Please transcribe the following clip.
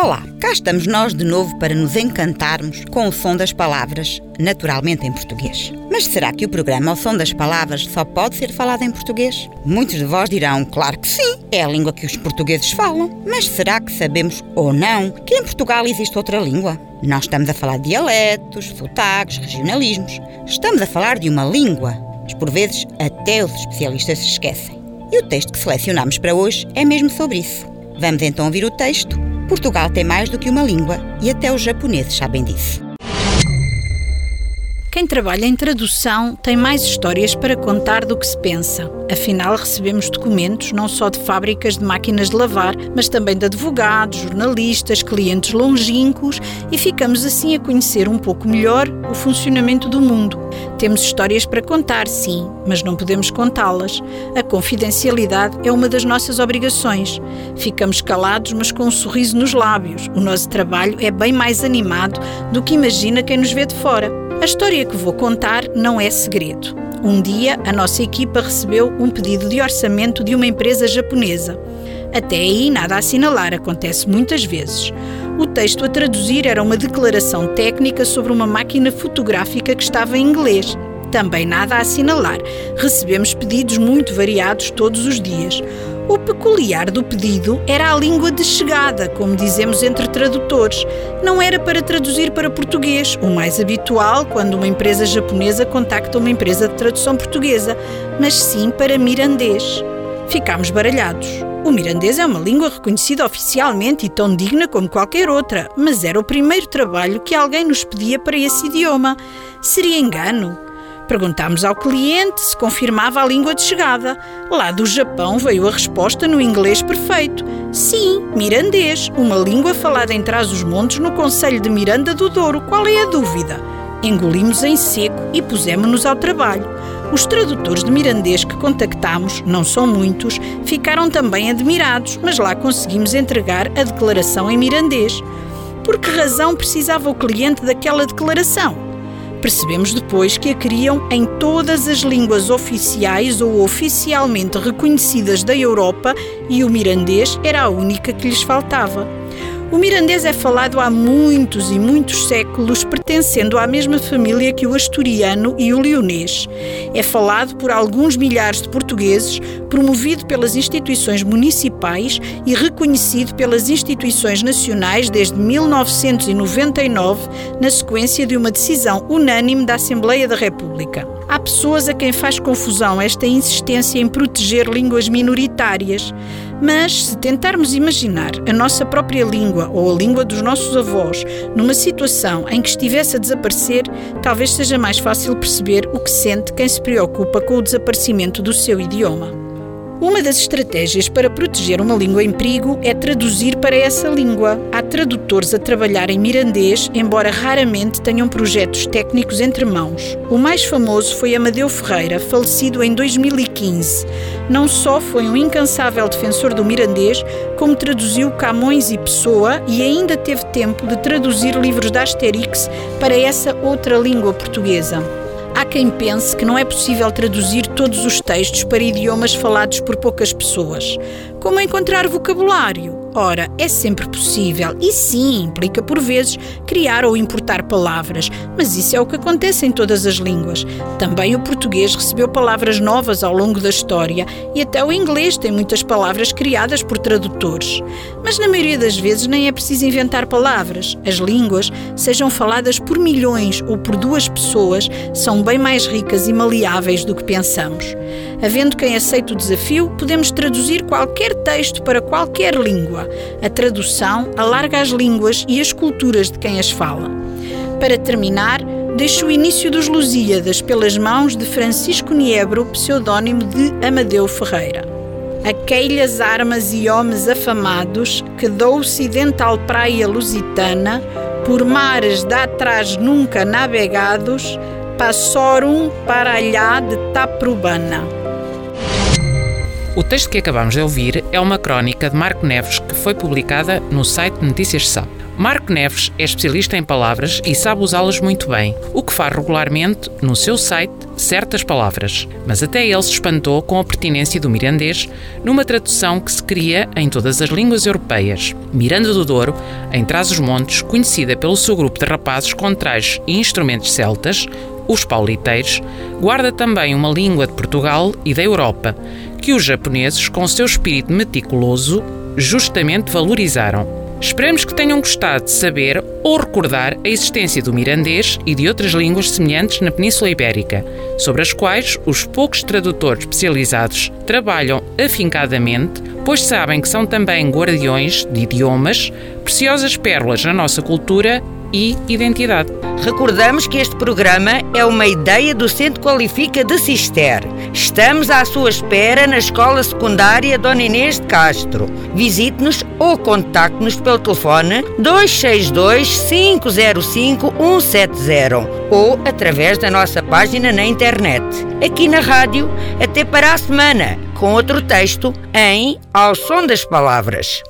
Olá, cá estamos nós de novo para nos encantarmos com o som das palavras, naturalmente em português. Mas será que o programa O Som das Palavras só pode ser falado em português? Muitos de vós dirão, claro que sim, é a língua que os portugueses falam. Mas será que sabemos ou não que em Portugal existe outra língua? Nós estamos a falar de dialetos, sotaques, regionalismos. Estamos a falar de uma língua, mas por vezes até os especialistas se esquecem. E o texto que selecionamos para hoje é mesmo sobre isso. Vamos então ouvir o texto Portugal tem mais do que uma língua e até os japoneses sabem disso. Quem trabalha em tradução tem mais histórias para contar do que se pensa. Afinal, recebemos documentos não só de fábricas de máquinas de lavar, mas também de advogados, jornalistas, clientes longínquos e ficamos assim a conhecer um pouco melhor o funcionamento do mundo. Temos histórias para contar, sim, mas não podemos contá-las. A confidencialidade é uma das nossas obrigações. Ficamos calados, mas com um sorriso nos lábios. O nosso trabalho é bem mais animado do que imagina quem nos vê de fora. A história que vou contar não é segredo. Um dia, a nossa equipa recebeu um pedido de orçamento de uma empresa japonesa. Até aí, nada a assinalar, acontece muitas vezes. O texto a traduzir era uma declaração técnica sobre uma máquina fotográfica que estava em inglês. Também nada a assinalar. Recebemos pedidos muito variados todos os dias. O peculiar do pedido era a língua de chegada, como dizemos entre tradutores. Não era para traduzir para português, o mais habitual quando uma empresa japonesa contacta uma empresa de tradução portuguesa, mas sim para mirandês. Ficámos baralhados. O mirandês é uma língua reconhecida oficialmente e tão digna como qualquer outra, mas era o primeiro trabalho que alguém nos pedia para esse idioma. Seria engano? Perguntámos ao cliente se confirmava a língua de chegada. Lá do Japão veio a resposta no inglês perfeito. Sim, mirandês, uma língua falada em Trás-os-Montes no Conselho de Miranda do Douro. Qual é a dúvida? Engolimos em seco e pusemos-nos ao trabalho. Os tradutores de mirandês que contactámos, não são muitos, ficaram também admirados, mas lá conseguimos entregar a declaração em mirandês. Por que razão precisava o cliente daquela declaração? Percebemos depois que a queriam em todas as línguas oficiais ou oficialmente reconhecidas da Europa e o mirandês era a única que lhes faltava. O mirandês é falado há muitos e muitos séculos, pertencendo à mesma família que o asturiano e o leonês. É falado por alguns milhares de portugueses, promovido pelas instituições municipais e reconhecido pelas instituições nacionais desde 1999, na sequência de uma decisão unânime da Assembleia da República. Há pessoas a quem faz confusão esta insistência em proteger línguas minoritárias. Mas, se tentarmos imaginar a nossa própria língua ou a língua dos nossos avós numa situação em que estivesse a desaparecer, talvez seja mais fácil perceber o que sente quem se preocupa com o desaparecimento do seu idioma. Uma das estratégias para proteger uma língua em perigo é traduzir para essa língua. Há tradutores a trabalhar em mirandês, embora raramente tenham projetos técnicos entre mãos. O mais famoso foi Amadeu Ferreira, falecido em 2015. Não só foi um incansável defensor do mirandês, como traduziu Camões e Pessoa e ainda teve tempo de traduzir livros da Asterix para essa outra língua portuguesa. Há quem pense que não é possível traduzir todos os textos para idiomas falados por poucas pessoas. Como encontrar vocabulário? Ora, é sempre possível e sim, implica por vezes criar ou importar palavras, mas isso é o que acontece em todas as línguas. Também o português recebeu palavras novas ao longo da história e até o inglês tem muitas palavras criadas por tradutores. Mas na maioria das vezes nem é preciso inventar palavras. As línguas, sejam faladas por milhões ou por duas pessoas, são bem mais ricas e maleáveis do que pensamos. Havendo quem aceite o desafio, podemos traduzir qualquer texto para qualquer língua. A tradução alarga as línguas e as culturas de quem as fala. Para terminar, deixo o início dos Lusíadas pelas mãos de Francisco Niebro, pseudónimo de Amadeu Ferreira. Aquelas armas e homens afamados que da ocidental praia lusitana, por mares de atrás nunca navegados, passaram para allá de Taprobana. O texto que acabamos de ouvir é uma crónica de Marco Neves que foi publicada no site Notícias SAP. Marco Neves é especialista em palavras e sabe usá-las muito bem, o que faz regularmente no seu site certas palavras. Mas até ele se espantou com a pertinência do mirandês numa tradução que se cria em todas as línguas europeias. Miranda do Douro, em Trás-os-Montes, conhecida pelo seu grupo de rapazes com trajes e instrumentos celtas, os pauliteiros, guarda também uma língua de Portugal e da Europa, que os japoneses, com seu espírito meticuloso, justamente valorizaram. Esperamos que tenham gostado de saber ou recordar a existência do mirandês e de outras línguas semelhantes na Península Ibérica, sobre as quais os poucos tradutores especializados trabalham afincadamente, pois sabem que são também guardiões de idiomas, preciosas pérolas na nossa cultura e identidade. Recordamos que este programa é uma ideia do Centro Qualifica de Cister. Estamos à sua espera na Escola Secundária Dona Inês de Castro. Visite-nos ou contacte-nos pelo telefone 262 505 170 ou através da nossa página na internet. Aqui na rádio, até para a semana, com outro texto em Ao Som das Palavras.